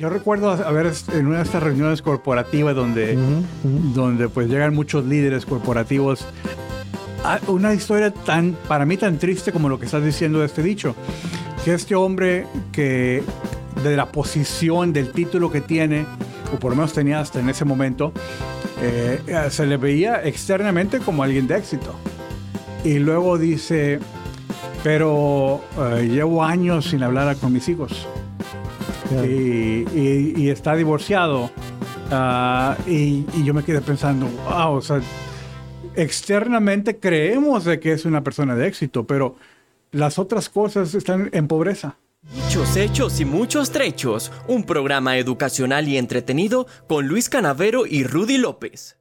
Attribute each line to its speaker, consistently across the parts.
Speaker 1: Yo recuerdo haber en una de estas reuniones corporativas donde, donde pues llegan muchos líderes corporativos. Ah, una historia tan, para mí tan triste como lo que estás diciendo de este dicho. Que este hombre que de la posición, del título que tiene, o por lo menos tenía hasta en ese momento, eh, se le veía externamente como alguien de éxito. Y luego dice, pero eh, llevo años sin hablar con mis hijos. Y, está divorciado. Ah, y, yo me quedé pensando, wow, o sea, externamente creemos de que es una persona de éxito, pero las otras cosas están en pobreza.
Speaker 2: Dichos hechos y muchos trechos, un programa educacional y entretenido con Luis Canavero y Rudy López.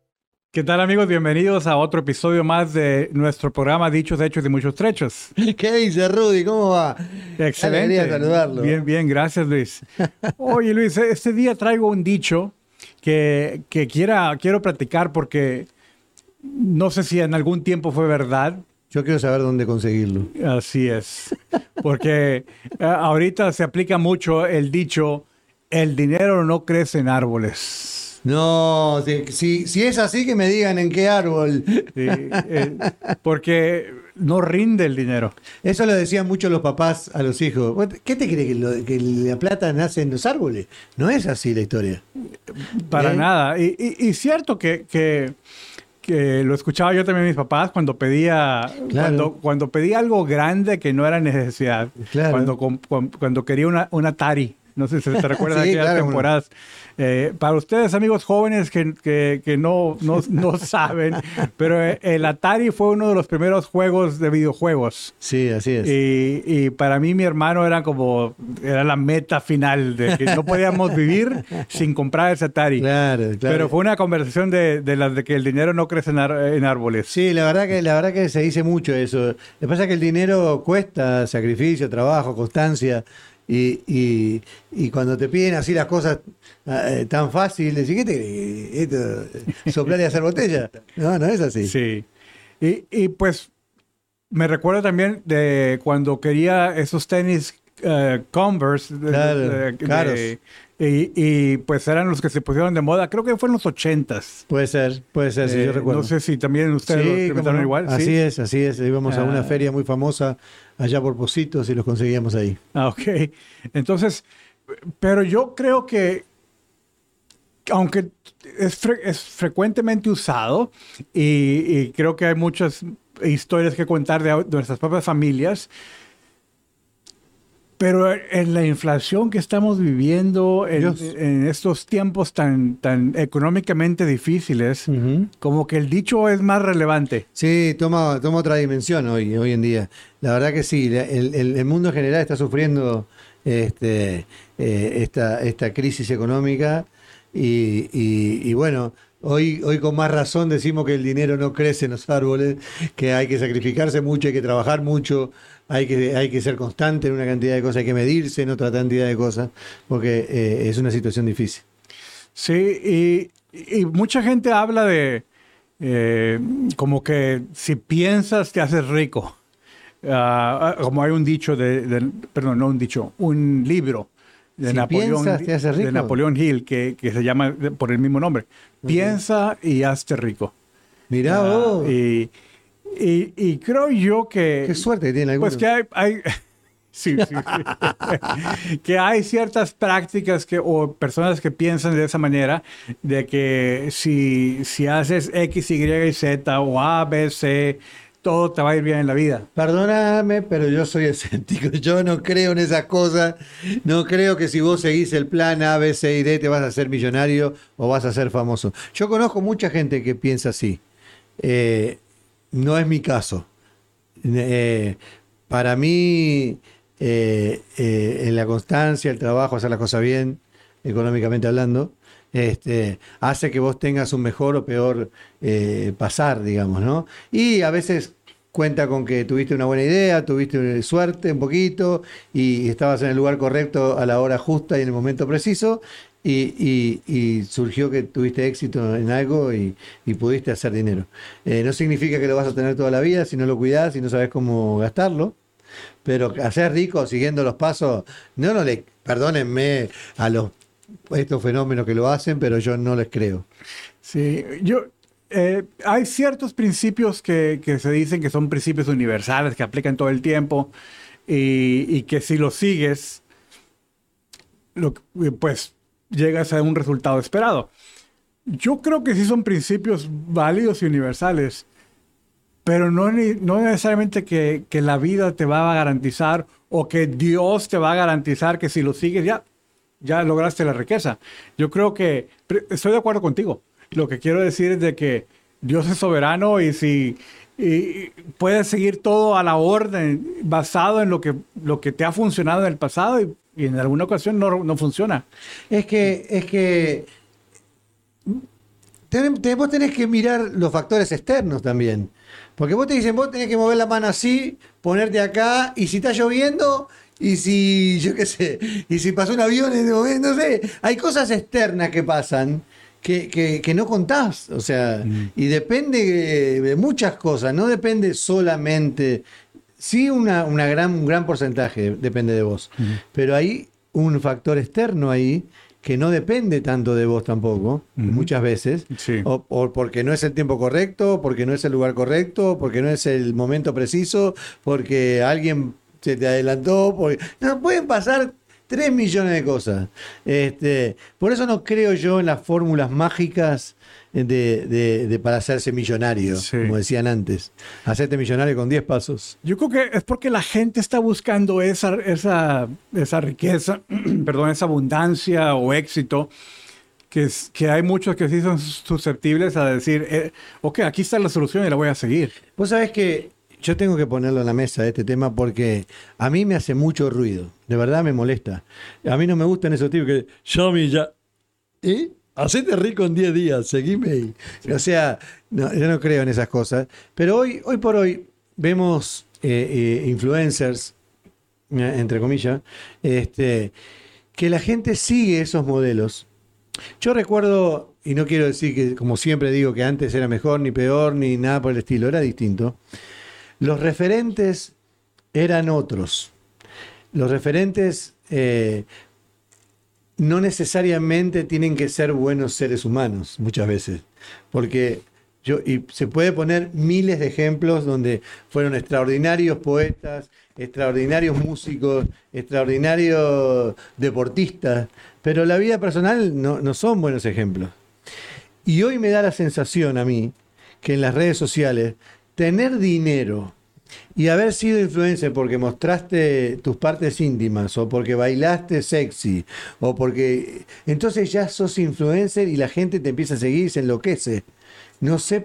Speaker 1: ¿Qué tal amigos? Bienvenidos a otro episodio más de nuestro programa Dichos, Hechos y Muchos Trechos.
Speaker 3: ¿Qué dice Rudy? ¿Cómo va?
Speaker 1: Excelente. saludarlo. Bien, bien, gracias Luis. Oye Luis, este día traigo un dicho que, que quiera, quiero platicar porque no sé si en algún tiempo fue verdad.
Speaker 3: Yo quiero saber dónde conseguirlo.
Speaker 1: Así es. Porque eh, ahorita se aplica mucho el dicho, el dinero no crece en árboles.
Speaker 3: No, si, si, es así, que me digan en qué árbol.
Speaker 1: Eh, porque no rinde el dinero.
Speaker 3: Eso lo decían mucho los papás a los hijos. ¿Qué te crees? ¿Que, la plata nace en los árboles? No es así la historia.
Speaker 1: Para ¿Eh? nada. Y, y, cierto que, que, lo escuchaba yo también a mis papás cuando pedía, cuando, cuando pedía algo grande que no era necesidad. Cuando, cuando, quería una, una Atari. No sé si se recuerda de aquellas temporadas. Eh, para ustedes, amigos jóvenes que, que, no, no, no, saben, pero el Atari fue uno de los primeros juegos de videojuegos.
Speaker 3: Sí, así es.
Speaker 1: Y, y, para mí, mi hermano era como, era la meta final, de que no podíamos vivir sin comprar ese Atari. Claro, claro. Pero fue una conversación de, de las de que el dinero no crece en, en, árboles.
Speaker 3: Sí, la verdad, que, la verdad que se dice mucho eso. Lo que pasa es que el dinero cuesta sacrificio, trabajo, constancia. Y, y, cuando te piden así las cosas eh, tan fácil, decir, ¿qué te esto, soplar y hacer botella? No, no es así.
Speaker 1: Sí. Y, y pues me recuerdo también de cuando quería esos tenis uh, Converse. Claro, y, y, pues eran los que se pusieron de moda, creo que fue en los ochentas.
Speaker 3: Puede ser, puede ser, sí, yo eh, recuerdo.
Speaker 1: No sé si también ustedes lo experimentaron igual.
Speaker 3: Así es, así es. Íbamos a una ah. feria muy famosa allá por Positos y los conseguíamos ahí.
Speaker 1: Ah, ok. Entonces, pero yo creo que, aunque es, es frecuentemente usado y, creo que hay muchas historias que contar de nuestras propias familias, pero en la inflación que estamos viviendo, en, estos tiempos tan, tan económicamente difíciles, como que el dicho es más relevante.
Speaker 3: Sí, toma, toma otra dimensión hoy, hoy en día. La verdad que sí, el, el, mundo en general está sufriendo este, eh, esta, esta crisis económica y, y bueno, Hoy, hoy con más razón decimos que el dinero no crece en los árboles, que hay que sacrificarse mucho, hay que trabajar mucho, hay que, hay que ser constante en una cantidad de cosas, hay que medirse en otra cantidad de cosas, porque eh, es una situación difícil.
Speaker 1: Sí, y, mucha gente habla de eh, como que si piensas te haces rico. Ah, ah, como hay un dicho de, perdón, no un dicho, un libro de, Napoleón, de Napoleón Hill que, se llama por el mismo nombre. Piensa y hazte rico.
Speaker 3: Mirá
Speaker 1: y, y, creo yo que...
Speaker 3: Qué suerte tiene
Speaker 1: Pues que hay... sí, sí, que hay ciertas prácticas que, o personas que piensan de esa manera, de que si, si haces X, Y y Z o A, B, C, todo te va a ir bien en la vida.
Speaker 3: Perdóname, pero yo soy escéptico. Yo no creo en esas cosas. No creo que si vos seguís el plan A, B, C y D te vas a ser millonario o vas a ser famoso. Yo conozco mucha gente que piensa así. Eh, no es mi caso. Eh, para mí, eh, en la constancia, el trabajo, hacer las cosas bien, económicamente hablando, este, hace que vos tengas un mejor o peor pasar, digamos, ¿no? Y a veces cuenta con que tuviste una buena idea, tuviste suerte un poquito y estabas en el lugar correcto a la hora justa y en el momento preciso y, surgió que tuviste éxito en algo y, pudiste hacer dinero. Eh, no significa que lo vas a tener toda la vida si no lo cuidas y no sabes cómo gastarlo, pero hacer rico siguiendo los pasos, no, no le, perdónenme a los estos fenómenos que lo hacen, pero yo no les creo.
Speaker 1: Sí, yo, eh, hay ciertos principios que, se dicen que son principios universales, que aplican todo el tiempo, y, que si los sigues, pues llegas a un resultado esperado. Yo creo que sí son principios válidos y universales, pero no, no necesariamente que, que, la vida te va a garantizar o que Dios te va a garantizar que si lo sigues ya, ya lograste la riqueza. Yo creo que estoy de acuerdo contigo. Lo que quiero decir es de que Dios es soberano y si y puedes seguir todo a la orden basado en lo que, lo que te ha funcionado en el pasado y, y en alguna ocasión no, no, funciona.
Speaker 3: Es que, es que ten, vos tenés que mirar los factores externos también. Porque vos te dicen, vos tenés que mover la mano así, ponerte acá, y si está lloviendo, y si, yo qué sé, y si pasó un avión en ese momento, no sé, hay cosas externas que pasan que, que, que no contás, o sea, mm. y depende de muchas cosas, no depende solamente, sí una, una gran, un gran porcentaje depende de vos, pero hay un factor externo ahí que no depende tanto de vos tampoco, muchas veces,
Speaker 1: sí.
Speaker 3: o, o, porque no es el tiempo correcto, porque no es el lugar correcto, porque no es el momento preciso, porque alguien se te adelantó, porque no pueden pasar tres millones de cosas. Este, por eso no creo yo en las fórmulas mágicas de, de, de para hacerse millonario,
Speaker 1: Sí.
Speaker 3: como decían antes. Hacerte millonario con 10 pasos.
Speaker 1: Yo creo que es porque la gente está buscando esa, esa, esa riqueza, perdón, esa abundancia o éxito, que, es, que hay muchos que sí son susceptibles a decir, eh, ok, aquí está la solución y la voy a seguir.
Speaker 3: Vos sabés que yo tengo que ponerlo en la mesa este tema porque a mí me hace mucho ruido. De verdad me molesta. A mí no me gustan esos tipos que yo me ya. ¿Y? Hacete rico en 10 días, seguime ahí. Sí. O sea, no, yo no creo en esas cosas. Pero hoy, hoy por hoy vemos eh, eh, influencers, entre comillas, este, que la gente sigue esos modelos. Yo recuerdo, y no quiero decir que, como siempre digo, que antes era mejor, ni peor, ni nada por el estilo, era distinto. Los referentes eran otros. Los referentes eh, no necesariamente tienen que ser buenos seres humanos, muchas veces. Porque yo, y se puede poner miles de ejemplos donde fueron extraordinarios poetas, extraordinarios músicos, extraordinarios deportistas, pero la vida personal no, no son buenos ejemplos. Y hoy me da la sensación a mí que en las redes sociales tener dinero y haber sido influencer porque mostraste tus partes íntimas o porque bailaste sexy o porque entonces ya sos influencer y la gente te empieza a seguir y se enloquece. No sé,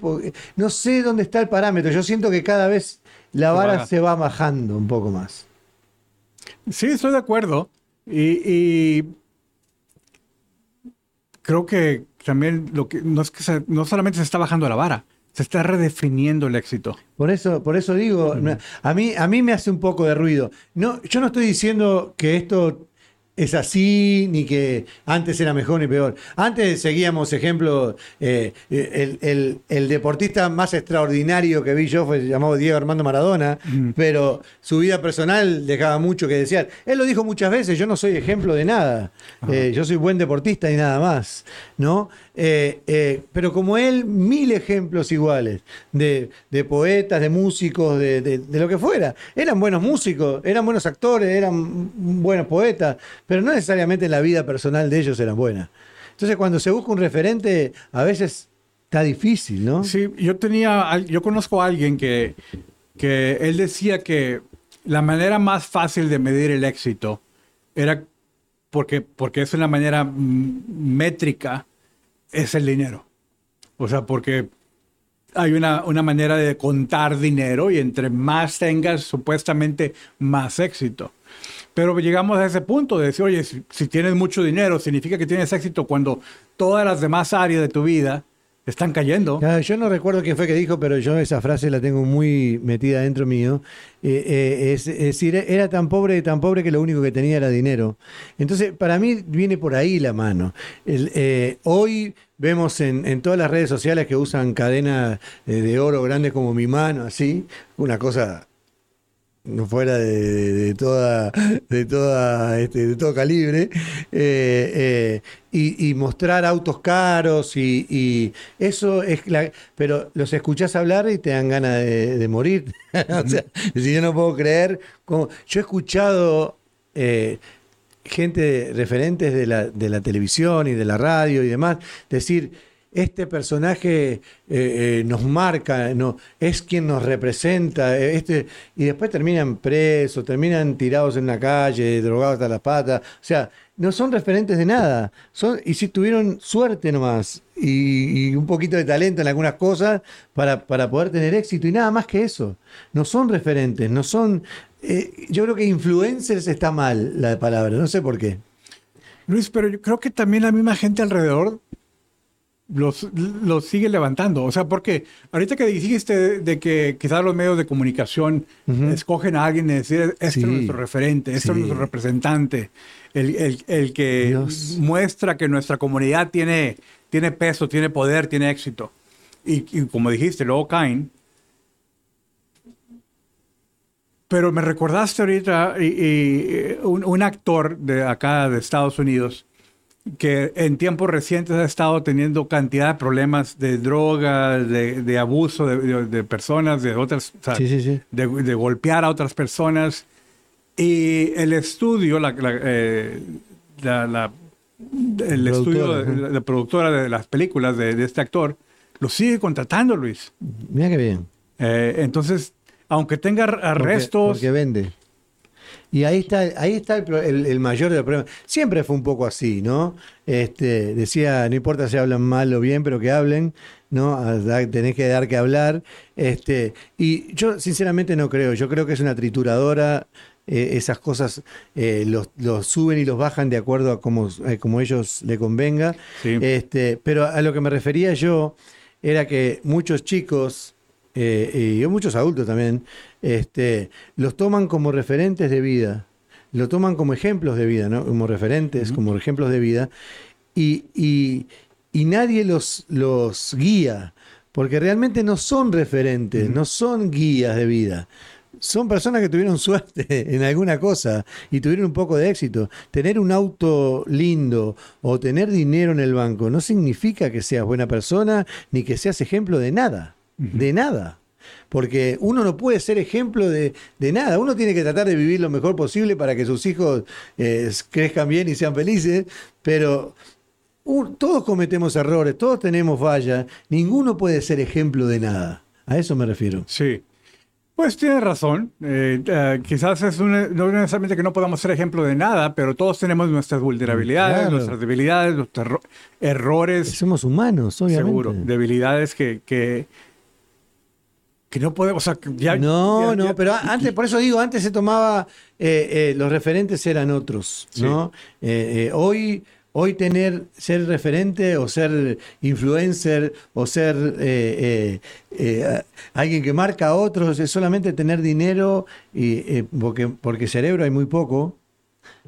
Speaker 3: no sé dónde está el parámetro. Yo siento que cada vez la vara se va bajando un poco más.
Speaker 1: Sí, estoy de acuerdo. Y, y creo que también lo que no es que se, no solamente se está bajando la vara, se está redefiniendo el éxito.
Speaker 3: Por eso, por eso digo, mm. a mí, a mí me hace un poco de ruido. No, yo no estoy diciendo que esto es así, ni que antes era mejor ni peor. Antes seguíamos, ejemplo, eh, el, el, el, deportista más extraordinario que vi yo fue llamado Diego Armando Maradona, mm. pero su vida personal dejaba mucho que desear. Él lo dijo muchas veces, yo no soy ejemplo de nada, eh, yo soy buen deportista y nada más, ¿no? Eh, eh, pero como él, mil ejemplos iguales de, de poetas, de músicos, de, de, de, lo que fuera. Eran buenos músicos, eran buenos actores, eran buenos poetas, pero no necesariamente la vida personal de ellos eran buenas. Entonces, cuando se busca un referente, a veces está difícil, ¿no?
Speaker 1: Sí, yo tenía, yo conozco a alguien que, que él decía que la manera más fácil de medir el éxito era porque, porque es una manera métrica es el dinero. O sea, porque hay una, una, manera de contar dinero y entre más tengas, supuestamente más éxito. Pero llegamos a ese punto de decir, oye, si, tienes mucho dinero, significa que tienes éxito cuando todas las demás áreas de tu vida están cayendo.
Speaker 3: Yo no recuerdo quién fue que dijo, pero yo esa frase la tengo muy metida dentro mío. Eh, eh, es, decir, era tan pobre, tan pobre que lo único que tenía era dinero. Entonces, para mí viene por ahí la mano. El, eh, hoy vemos en, en, todas las redes sociales que usan cadenas de oro grandes como mi mano, así, una cosa fuera de, toda, de toda, este, de todo calibre, eh, eh, y, mostrar autos caros y, eso es la, pero los escuchás hablar y te dan ganas de, morir. o sea, si yo no puedo creer, yo he escuchado eh, gente, referentes de la, de la televisión y de la radio y demás, decir, este personaje eh, eh, nos marca, no, es quien nos representa, eh, este, y después terminan presos, terminan tirados en la calle, drogados hasta las patas, o sea, no son referentes de nada, son, y si tuvieron suerte nomás, y, un poquito de talento en algunas cosas para, para poder tener éxito, y nada más que eso, no son referentes, no son, yo creo que influencers está mal la palabra, no sé por qué.
Speaker 1: Luis, pero yo creo que también la misma gente alrededor los, los sigue levantando. O sea, porque ahorita que dijiste de que quizás los medios de comunicación escogen a alguien y decir, este
Speaker 3: Sí.
Speaker 1: es nuestro referente, este
Speaker 3: Sí.
Speaker 1: es nuestro representante, el, el- el que
Speaker 3: Dios.
Speaker 1: muestra que nuestra comunidad tiene, tiene peso, tiene poder, tiene éxito. Y, y como dijiste, luego caen. Pero me recordaste ahorita y, y, un, un actor de acá de Estados Unidos que en tiempos recientes ha estado teniendo cantidad de problemas de droga, de, de abuso de, de- de personas, de otras, o sea,
Speaker 3: Sí, sí, sí.
Speaker 1: De, golpear a otras personas. Y el estudio, la, la, eh, la- la- el estudio,
Speaker 3: Productora,
Speaker 1: de,
Speaker 3: ajá.
Speaker 1: la, la productora de las películas de, de este actor, lo sigue contratando, Luis.
Speaker 3: Mira qué bien.
Speaker 1: Eh, entonces, aunque tenga
Speaker 3: Porque-
Speaker 1: arrestos,
Speaker 3: Porque, vende. Y ahí está, ahí está el, el- el mayor de los problemas. Siempre fue un poco así, ¿no? Este, decía, no importa si hablan mal o bien, pero que hablen, ¿no? A Tenés que dar que hablar. Este, y yo sinceramente no creo. Yo creo que es una trituradora. eh, esas cosas eh, los, los suben y los bajan de acuerdo a como, eh, como ellos le convenga.
Speaker 1: Sí.
Speaker 3: Este, pero a lo que me refería yo era que muchos chicos eh, y muchos adultos también este, los toman como referentes de vida, lo toman como ejemplos de vida, ¿no? como referentes, como ejemplos de vida, y, y- y nadie los, los guía, porque realmente no son referentes, no son guías de vida. Son personas que tuvieron suerte en alguna cosa y tuvieron un poco de éxito. Tener un auto lindo o tener dinero en el banco no significa que seas buena persona ni que seas ejemplo de nada. De nada. Porque uno no puede ser ejemplo de, de nada. Uno tiene que tratar de vivir lo mejor posible para que sus hijos eh, crezcan bien y sean felices. Pero todos cometemos errores, todos tenemos fallas. Ninguno puede ser ejemplo de nada. A eso me refiero.
Speaker 1: Sí. Pues tiene razón. Eh, eh, quizás es una- no necesariamente que no podamos ser ejemplo de nada, pero todos tenemos nuestras vulnerabilidades,
Speaker 3: Claro.
Speaker 1: nuestras debilidades, nuestros erro- errores,
Speaker 3: Somos humanos, obviamente.
Speaker 1: seguro, debilidades que, que, que no podemos. O sea, que ya-
Speaker 3: no,
Speaker 1: ya-
Speaker 3: no,
Speaker 1: ya-
Speaker 3: pero antes, por eso digo, antes se tomaba, eh, eh, los referentes eran otros, ¿no? Eh, eh, hoy, hoy tener, ser referente o ser influencer o ser eh, eh, eh, alguien que marca a otros es solamente tener dinero y eh, porque, porque cerebro hay muy poco.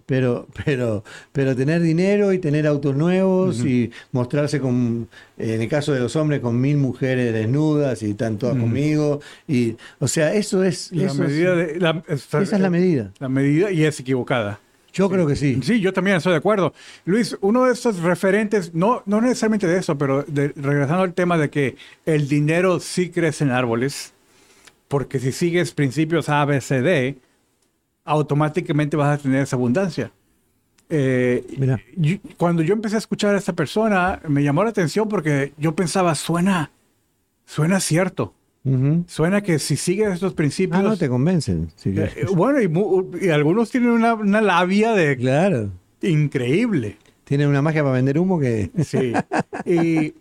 Speaker 3: Pero, pero, pero tener dinero y tener autos nuevos y mostrarse con, en el caso de los hombres, con mil mujeres desnudas y están todas conmigo. Y, o sea, eso es.
Speaker 1: la
Speaker 3: eso es-
Speaker 1: medida de- la-
Speaker 3: esa es la medida.
Speaker 1: La medida y es equivocada.
Speaker 3: Yo creo que sí.
Speaker 1: Sí, yo también estoy de acuerdo. Luis, uno de estos referentes, no, no necesariamente de eso, pero de- regresando al tema de que el dinero sí crece en árboles, porque si sigues principios A, B, C, D, automáticamente vas a tener esa abundancia. Eh, yo- cuando yo empecé a escuchar a esta persona, me llamó la atención porque yo pensaba, suena, suena cierto.
Speaker 3: Ujú.
Speaker 1: Suena que si sigues estos principios...
Speaker 3: Ah, no te convencen. Que-
Speaker 1: eh, bueno, y, y algunos tienen una, una labia de
Speaker 3: claro.
Speaker 1: increíble.
Speaker 3: Tienen una magia para vender humo que.
Speaker 1: Sí. Y,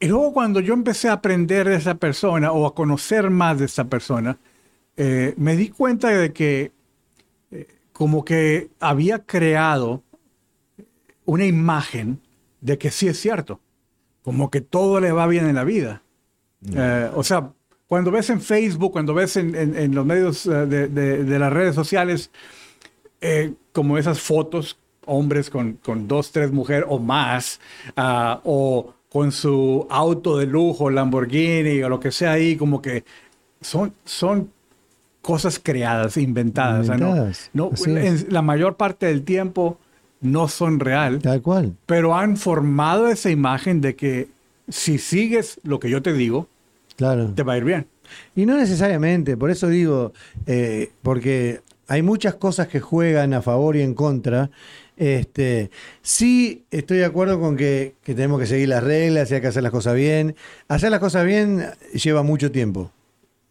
Speaker 1: y luego cuando yo empecé a aprender de esa persona o a conocer más de esa persona, eh, me di cuenta de que eh, como que había creado una imagen de que sí es cierto, como que todo le va bien en la vida. Eh, o sea, cuando ves en Facebook, cuando ves en, en- en los medios de, de- de las redes sociales, como esas fotos, hombres con, con dos, tres mujeres o más, ah, o con su auto de lujo, Lamborghini o lo que sea ahí, como que son, son cosas creadas, inventadas. ¿no? En la mayor parte del tiempo no son real,
Speaker 3: Tal cual.
Speaker 1: pero han formado esa imagen de que si sigues lo que yo te digo,
Speaker 3: Claro.
Speaker 1: te va a ir bien.
Speaker 3: Y no necesariamente, por eso digo, eh, porque hay muchas cosas que juegan a favor y en contra. Este, sí estoy de acuerdo con que, que tenemos que seguir las reglas y hay que hacer las cosas bien. Hacer las cosas bien lleva mucho tiempo,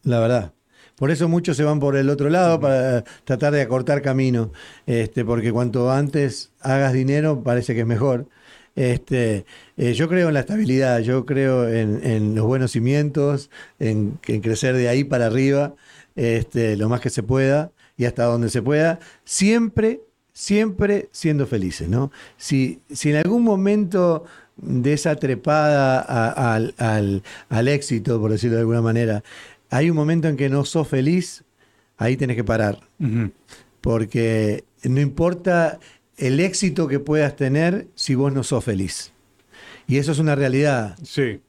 Speaker 3: la verdad. Por eso muchos se van por el otro lado para tratar de acortar camino, este, porque cuanto antes hagas dinero parece que es mejor. Este, eh, yo creo en la estabilidad, yo creo en, en los buenos cimientos, en, en crecer de ahí para arriba, este, lo más que se pueda y hasta donde se pueda, siempre, siempre siendo felices, ¿no? Si, si en algún momento de esa trepada a- al, al- al éxito, por decirlo de alguna manera, hay un momento en que no sos feliz, ahí tenés que parar porque no importa el éxito que puedas tener si vos no sos feliz. Y eso es una realidad.
Speaker 1: Sí.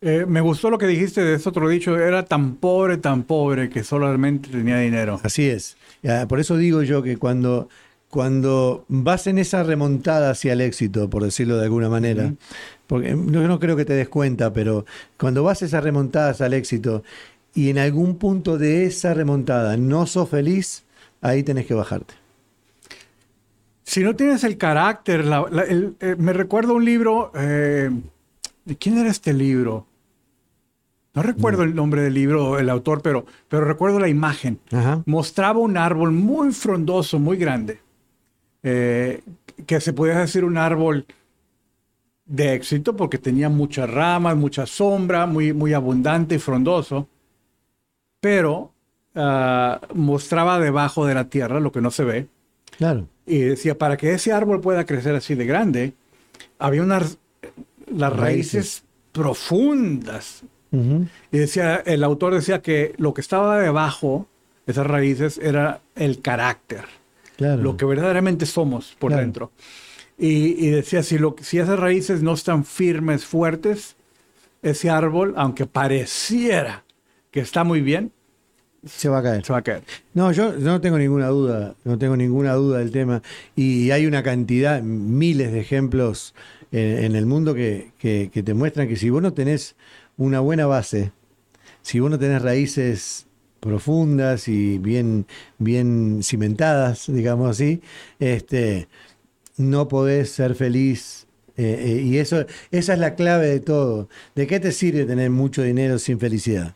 Speaker 1: Eh, me gustó lo que dijiste de ese otro dicho, era tan pobre, tan pobre que solamente tenía dinero.
Speaker 3: Así es. Ya, Por eso digo yo que cuando, cuando vas en esa remontada hacia el éxito, por decirlo de alguna manera, porque no, no creo que te des cuenta, pero cuando vas esas remontadas al éxito y en algún punto de esa remontada no sos feliz, ahí tenés que bajarte.
Speaker 1: Si no tienes el carácter, la- la- el- eh, me recuerdo un libro, eh, ¿de quién era este libro? No recuerdo el nombre del libro, el autor, pero, pero recuerdo la imagen.
Speaker 3: Ajá.
Speaker 1: Mostraba un árbol muy frondoso, muy grande, eh, que se podía decir un árbol de éxito porque tenía muchas ramas, mucha sombra, muy, muy abundante y frondoso, pero ah, mostraba debajo de la tierra lo que no se ve.
Speaker 3: Claro.
Speaker 1: Y decía, para que ese árbol pueda crecer así de grande, había unas las raíces,
Speaker 3: Raíces.
Speaker 1: profundas.
Speaker 3: Ujú.
Speaker 1: Y decía, el autor decía que lo que estaba debajo de esas raíces era el carácter,
Speaker 3: Claro.
Speaker 1: lo que verdaderamente somos por
Speaker 3: Claro.
Speaker 1: dentro. Y, y decía, si, lo, si esas raíces no están firmes, fuertes, ese árbol, aunque pareciera que está muy bien,
Speaker 3: Se va a caer.
Speaker 1: se va a caer.
Speaker 3: No, yo no tengo ninguna duda, no tengo ninguna duda del tema. Y hay una cantidad, miles de ejemplos en, en el mundo que, que- que te muestran que si vos no tenés una buena base, si vos no tenés raíces profundas y bien, bien cimentadas, digamos así, este, no podés ser feliz. eh, eh, y eso, esa es la clave de todo. ¿De qué te sirve tener mucho dinero sin felicidad?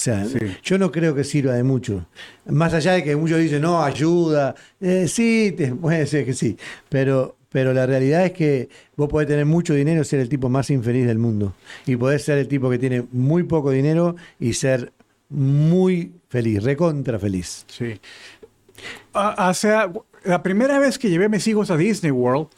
Speaker 3: O sea,
Speaker 1: Sí.
Speaker 3: yo no creo que sirva de mucho. Más allá de que muchos dicen, no, ayuda. Eh, sí, te- puede ser que sí. Pero, pero la realidad es que vos podés tener mucho dinero y ser el tipo más infeliz del mundo. Y podés ser el tipo que tiene muy poco dinero y ser muy feliz, recontra feliz.
Speaker 1: Sí. Ah, Hace, la primera vez que llevé a mis hijos a Disney World,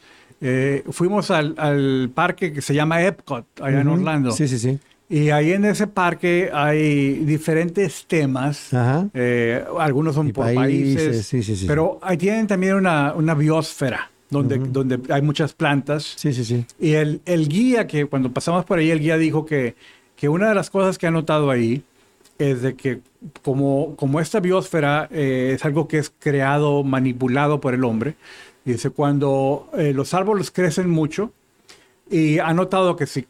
Speaker 1: eh, fuimos al, al parque que se llama Epcot, allá en. Orlando.
Speaker 3: Sí, sí, sí.
Speaker 1: Y ahí en ese parque hay diferentes temas.
Speaker 3: Ajá.
Speaker 1: eh, algunos son
Speaker 3: Y
Speaker 1: por
Speaker 3: países,
Speaker 1: países.
Speaker 3: sí, sí, sí.
Speaker 1: Pero ahí tienen también una, una biosfera donde, donde hay muchas plantas.
Speaker 3: Sí, sí, sí.
Speaker 1: Y el, el guía, que cuando pasamos por ahí, el guía dijo que, que una de las cosas que ha notado ahí es de que como, como esta biosfera eh, es algo que es creado, manipulado por el hombre, dice, cuando eh, los árboles crecen mucho, y ha notado que si,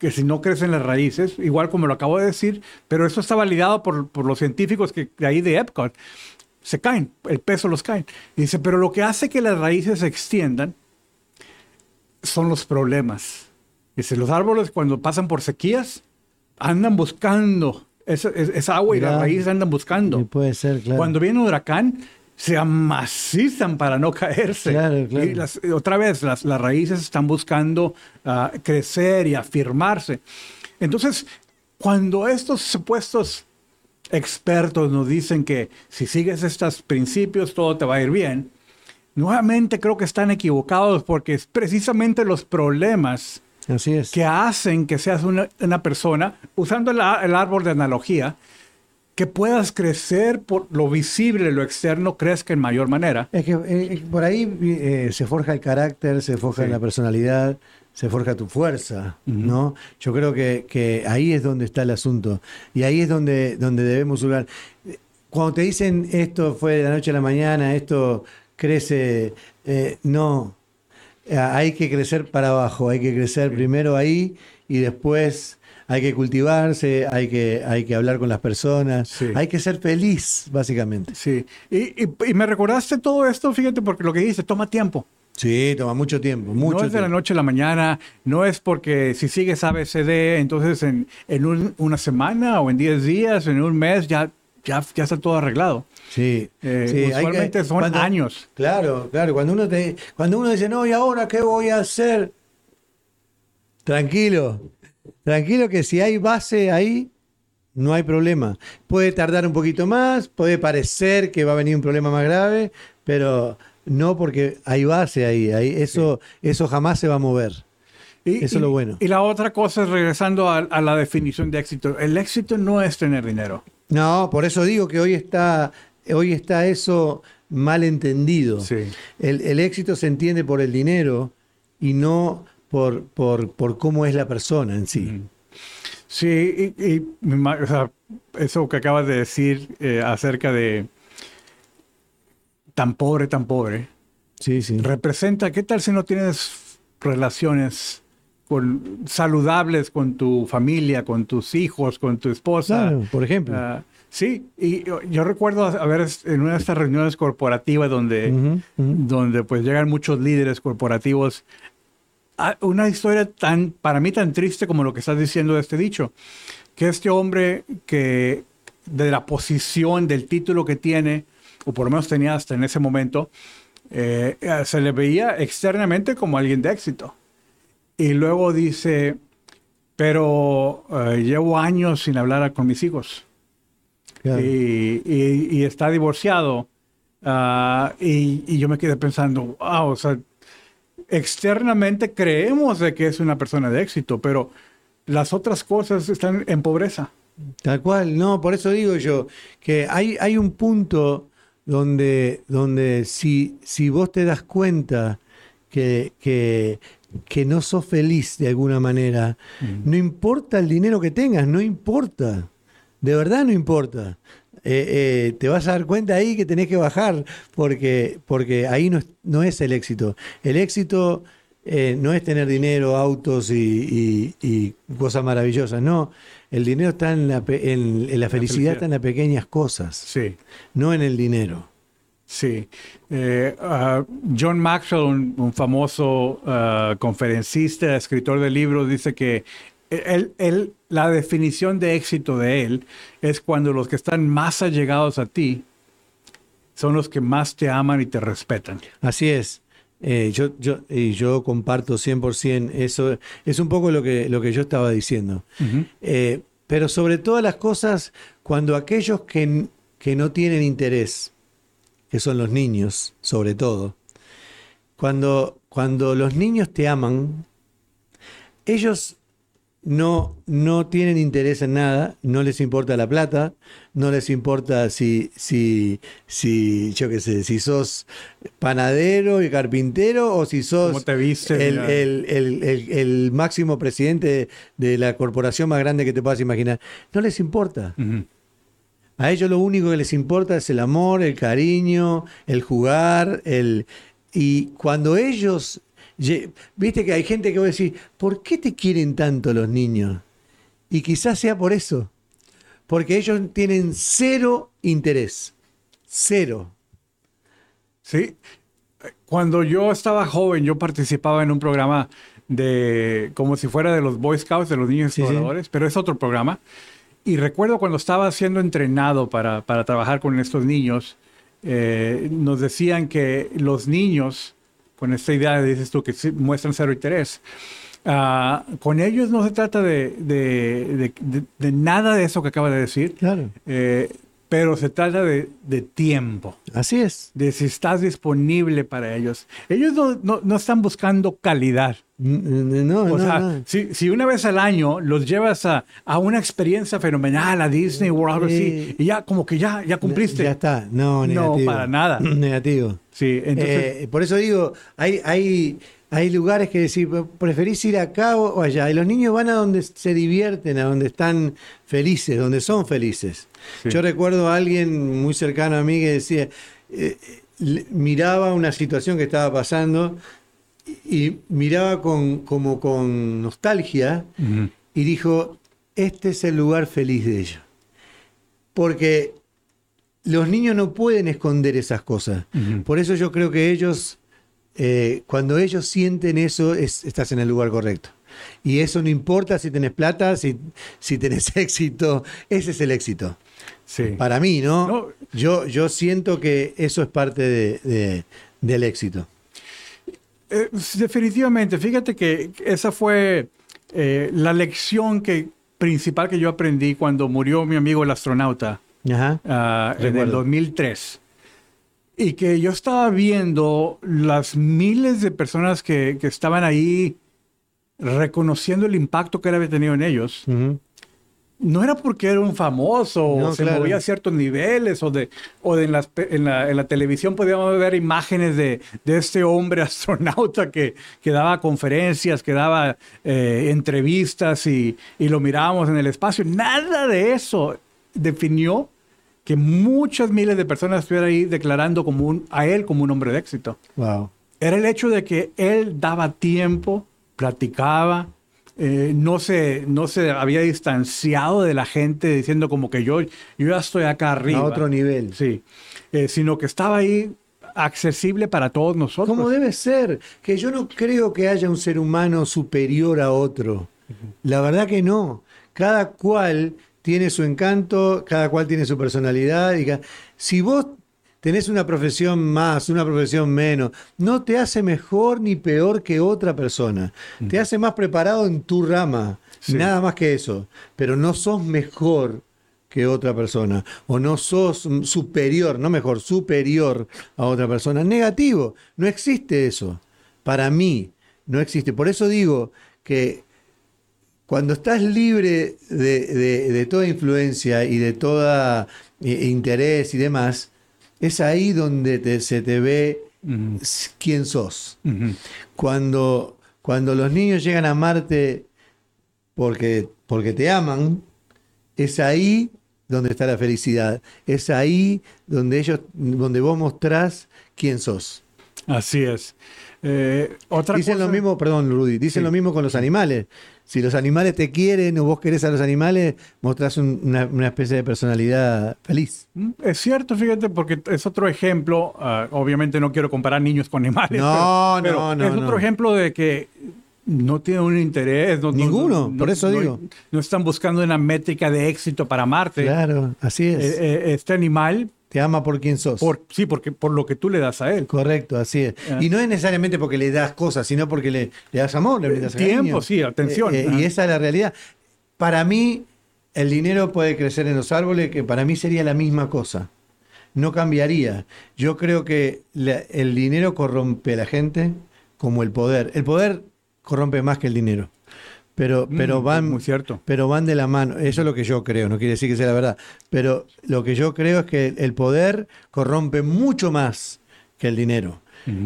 Speaker 1: que si no crecen las raíces, igual como lo acabo de decir, pero eso está validado por, por los científicos que de ahí de Epcot, se caen, el peso los caen. Y dice, pero lo que hace que las raíces se extiendan son los problemas. Dice, los árboles cuando pasan por sequías andan buscando esa, es- esa agua y las raíces andan buscando.
Speaker 3: Y puede ser, claro.
Speaker 1: Cuando viene un huracán, se amacizan para no caerse.
Speaker 3: Claro, claro.
Speaker 1: Y las- otra vez, las, las raíces están buscando ah, crecer y afirmarse. Entonces, cuando estos supuestos expertos nos dicen que si sigues estos principios todo te va a ir bien, nuevamente creo que están equivocados porque es precisamente los problemas
Speaker 3: Así es.
Speaker 1: que hacen que seas una, una persona, usando el, el árbol de analogía, que puedas crecer por lo visible, lo externo, crezca en mayor manera.
Speaker 3: Es que eh, por ahí eh, se forja el carácter, se forja
Speaker 1: Sí.
Speaker 3: la personalidad, se forja tu fuerza, ¿no? Yo creo que, que ahí es donde está el asunto y ahí es donde, donde debemos jugar. cuando te dicen esto fue de la noche a la mañana, esto crece, eh, no, Eh, hay que crecer para abajo, hay que crecer primero ahí y después hay que cultivarse, hay que, hay que hablar con las personas,
Speaker 1: Sí.
Speaker 3: hay que ser feliz, básicamente.
Speaker 1: Sí. Y, y- y me recordaste todo esto, fíjate, porque lo que dice, toma tiempo.
Speaker 3: Sí, toma mucho tiempo, mucho
Speaker 1: no es de la noche a la mañana, no es porque si sigues ABCD, entonces en, en un- una semana o en 10 días, en un mes, ya, ya, ya está todo arreglado.
Speaker 3: Sí,
Speaker 1: Eh,
Speaker 3: sí, hay que-
Speaker 1: usualmente son
Speaker 3: cuando-
Speaker 1: años.
Speaker 3: Claro, claro. Cuando uno, te, cuando uno dice, no, ¿y ahora qué voy a hacer? Tranquilo, tranquilo que si hay base ahí, no hay problema. Puede tardar un poquito más, puede parecer que va a venir un problema más grave, pero no porque hay base ahí. ahí eso, eso jamás se va a mover.
Speaker 1: Y,
Speaker 3: Eso es lo bueno.
Speaker 1: Y la otra cosa es regresando a, a la definición de éxito. El éxito no es tener dinero.
Speaker 3: No, por eso digo que hoy está, hoy está eso mal entendido.
Speaker 1: Sí.
Speaker 3: El, el éxito se entiende por el dinero y no por, por, por cómo es la persona en sí.
Speaker 1: Sí, y, y me ima- o sea, eso que acabas de decir eh, acerca de tan pobre, tan pobre,
Speaker 3: Sí, sí.
Speaker 1: representa, ¿qué tal si no tienes relaciones con, saludables con tu familia, con tus hijos, con tu esposa?
Speaker 3: Claro, por ejemplo.
Speaker 1: Ah, sí, y yo, yo recuerdo haber est- en una de estas reuniones corporativas donde, donde pues llegan muchos líderes corporativos. Ah, Una historia tan, para mí tan triste como lo que estás diciendo de este dicho, que este hombre que de la posición, del título que tiene, o por lo menos tenía hasta en ese momento, eh, se le veía externamente como alguien de éxito. Y luego dice, pero eh, llevo años sin hablar con mis hijos
Speaker 3: Claro.
Speaker 1: y, y- y está divorciado. Ah, y, y yo me quedé pensando, wow, o sea, externamente creemos de que es una persona de éxito, pero las otras cosas están en pobreza.
Speaker 3: Tal cual, no, por eso digo yo que hay, hay un punto donde, donde si, si vos te das cuenta que, que, que no sos feliz de alguna manera, no importa el dinero que tengas, no importa, de verdad no importa. Eh, eh, te vas a dar cuenta ahí que tenés que bajar, porque, porque ahí no es, no es el éxito. El éxito eh, no es tener dinero, autos y, y- y cosas maravillosas, no. El dinero está en la, pe- en, en la felicidad, está en las pequeñas cosas,
Speaker 1: Sí,
Speaker 3: no en el dinero.
Speaker 1: sí. Ah, John Maxwell, un, un famoso ah, conferencista, escritor de libros, dice que él, él- la definición de éxito de él es cuando los que están más allegados a ti son los que más te aman y te respetan.
Speaker 3: Así es. Eh, yo, yo, y yo comparto 100% eso. Es un poco lo que, lo que yo estaba diciendo. Eh, pero sobre todas las cosas, cuando aquellos que, que no tienen interés, que son los niños, sobre todo, cuando, cuando los niños te aman, ellos no, no tienen interés en nada, no les importa la plata, no les importa si, si, si yo qué sé, si sos panadero y carpintero o si sos
Speaker 1: ¿Cómo te viste?
Speaker 3: el, el- el- el- máximo presidente de la corporación más grande que te puedas imaginar. No les importa. A ellos lo único que les importa es el amor, el cariño, el jugar, el y cuando ellos viste que hay gente que va a decir, ¿por qué te quieren tanto los niños? Y quizás sea por eso. Porque ellos tienen cero interés. Cero.
Speaker 1: Sí. Cuando yo estaba joven, yo participaba en un programa de, como si fuera de los Boy Scouts, de los niños
Speaker 3: Sí, sí.
Speaker 1: exploradores, pero es otro programa. Y recuerdo cuando estaba siendo entrenado para, para trabajar con estos niños, eh, nos decían que los niños, con esta idea, dices tú, que muestran cero interés, ah, con ellos no se trata de, de- de- de- de nada de eso que acaba de decir,
Speaker 3: Claro.
Speaker 1: eh, pero se trata de, de tiempo
Speaker 3: Así es.
Speaker 1: de si estás disponible para ellos. Ellos no, no- no están buscando calidad.
Speaker 3: No,
Speaker 1: O
Speaker 3: no,
Speaker 1: sea,
Speaker 3: no.
Speaker 1: Si, si una vez al año los llevas a, a una experiencia fenomenal, a Disney World, algo así,
Speaker 3: Sí.
Speaker 1: y ya como que ya, ya cumpliste.
Speaker 3: Ya está. No,
Speaker 1: No,
Speaker 3: negativo.
Speaker 1: para nada.
Speaker 3: Negativo.
Speaker 1: Sí, entonces,
Speaker 3: Eh, por eso digo, hay, hay, hay lugares que decir, preferís ir acá o allá. Y los niños van a donde se divierten, a donde están felices, donde son felices. Yo recuerdo a alguien muy cercano a mí que decía, eh, miraba una situación que estaba pasando y miraba con, como con nostalgia y dijo, este es el lugar feliz de ellos. Porque los niños no pueden esconder esas cosas. Por eso yo creo que ellos, eh, cuando ellos sienten eso, estás en el lugar correcto. Y eso no importa si tenés plata, si, si tenés éxito, ese es el éxito. Para mí, ¿no? Yo, yo siento que eso es parte de, del éxito.
Speaker 1: Eh, definitivamente, fíjate que esa fue eh, la lección que, principal que yo aprendí cuando murió mi amigo el astronauta ah, en el 2003. Y que yo estaba viendo las miles de personas que, que estaban ahí reconociendo el impacto que él había tenido en ellos no era porque era un famoso o se movía a ciertos niveles o de, o de en, la, televisión podíamos ver imágenes de, este hombre astronauta que, que, daba conferencias, que daba eh, entrevistas y, lo mirábamos en el espacio. Nada de eso definió que muchas miles de personas estuvieran ahí declarando como a él como un hombre de éxito.
Speaker 3: Wow.
Speaker 1: Era el hecho de que él daba tiempo, platicaba, eh, no, se, no se había distanciado de la gente diciendo como que yo, yo ya estoy acá arriba.
Speaker 3: A otro nivel.
Speaker 1: Sí, eh, sino que estaba ahí accesible para todos nosotros.
Speaker 3: Como debe ser, que yo no creo que haya un ser humano superior a otro. La verdad que no. Cada cual tiene su encanto, cada cual tiene su personalidad. Y Si vos tenés una profesión más, una profesión menos, no te hace mejor ni peor que otra persona. Te hace más preparado en tu rama, nada más que eso. Pero no sos mejor que otra persona, o no sos superior, no mejor, superior a otra persona. Negativo, no existe eso. Para mí, no existe. Por eso digo que cuando estás libre de, toda influencia y de todo eh, interés y demás, es ahí donde se te ve quién sos. cuando, cuando los niños llegan a amarte porque, porque te aman, es ahí donde está la felicidad. Es ahí donde ellos, donde vos mostrás quién sos.
Speaker 1: Así es. Eh,
Speaker 3: dicen lo mismo, perdón, Rudy, dicen lo mismo con los animales si los animales te quieren o vos querés a los animales, mostrás una, especie de personalidad feliz.
Speaker 1: Mm, es cierto, fíjate, porque es otro ejemplo. Ah, obviamente no quiero comparar niños con animales.
Speaker 3: No, no, no.
Speaker 1: Es otro ejemplo de que no tienen un interés.
Speaker 3: Ninguno, por eso digo.
Speaker 1: No, están buscando una métrica de éxito para Marte.
Speaker 3: Claro, así es.
Speaker 1: Eh, eh, este animal
Speaker 3: te ama por quien sos.
Speaker 1: Por, sí, porque, por lo que tú le das a él.
Speaker 3: Correcto, así es. Ah. Y no es necesariamente porque le das cosas, sino porque le, das amor, le das
Speaker 1: Tiempo, sí, atención.
Speaker 3: Eh, eh, y esa es la realidad. Para mí, el dinero puede crecer en los árboles, que para mí sería la misma cosa. No cambiaría. Yo creo que el dinero corrompe a la gente como el poder. El poder corrompe más que el dinero pero, mm, pero van
Speaker 1: muy cierto.
Speaker 3: pero van de la mano. Eso es lo que yo creo, no quiere decir que sea la verdad, pero lo que yo creo es que el poder corrompe mucho más que el dinero.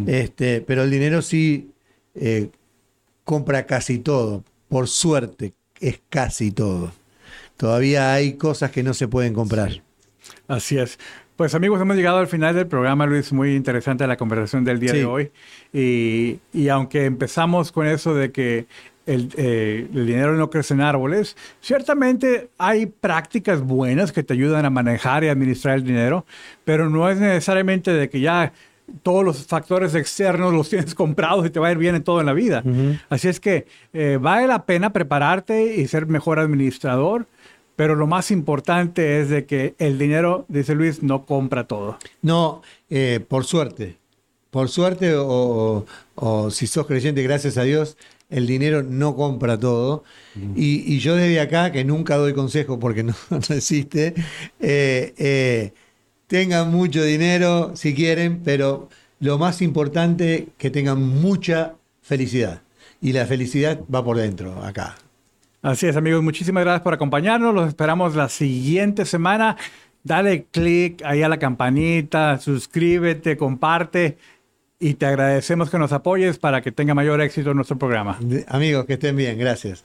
Speaker 3: Este, pero el dinero sí eh, compra casi todo, por suerte es casi todo. Todavía hay cosas que no se pueden comprar.
Speaker 1: Así es. Pues amigos, hemos llegado al final del programa, Luis, muy interesante la conversación del día de hoy. Y, y, aunque empezamos con eso de que eh, el, dinero no crece en árboles. Ciertamente hay prácticas buenas que te ayudan a manejar y administrar el dinero, pero no es necesariamente de que ya todos los factores externos los tienes comprados y te va a ir bien en todo en la vida. Así es que eh, vale la pena prepararte y ser mejor administrador, pero lo más importante es de que el dinero, dice Luis, no compra todo.
Speaker 3: No, eh, por suerte. Por suerte o, o si sos creyente, gracias a Dios, el dinero no compra todo. y, yo desde acá, que nunca doy consejo porque no, existe, eh, eh, tengan mucho dinero si quieren, pero lo más importante que tengan mucha felicidad. Y la felicidad va por dentro, acá.
Speaker 1: Así es, amigos. Muchísimas gracias por acompañarnos. Los esperamos la siguiente semana. Dale click ahí a la campanita, suscríbete, comparte y te agradecemos que nos apoyes para que tenga mayor éxito nuestro programa.
Speaker 4: Amigos, que estén bien, gracias.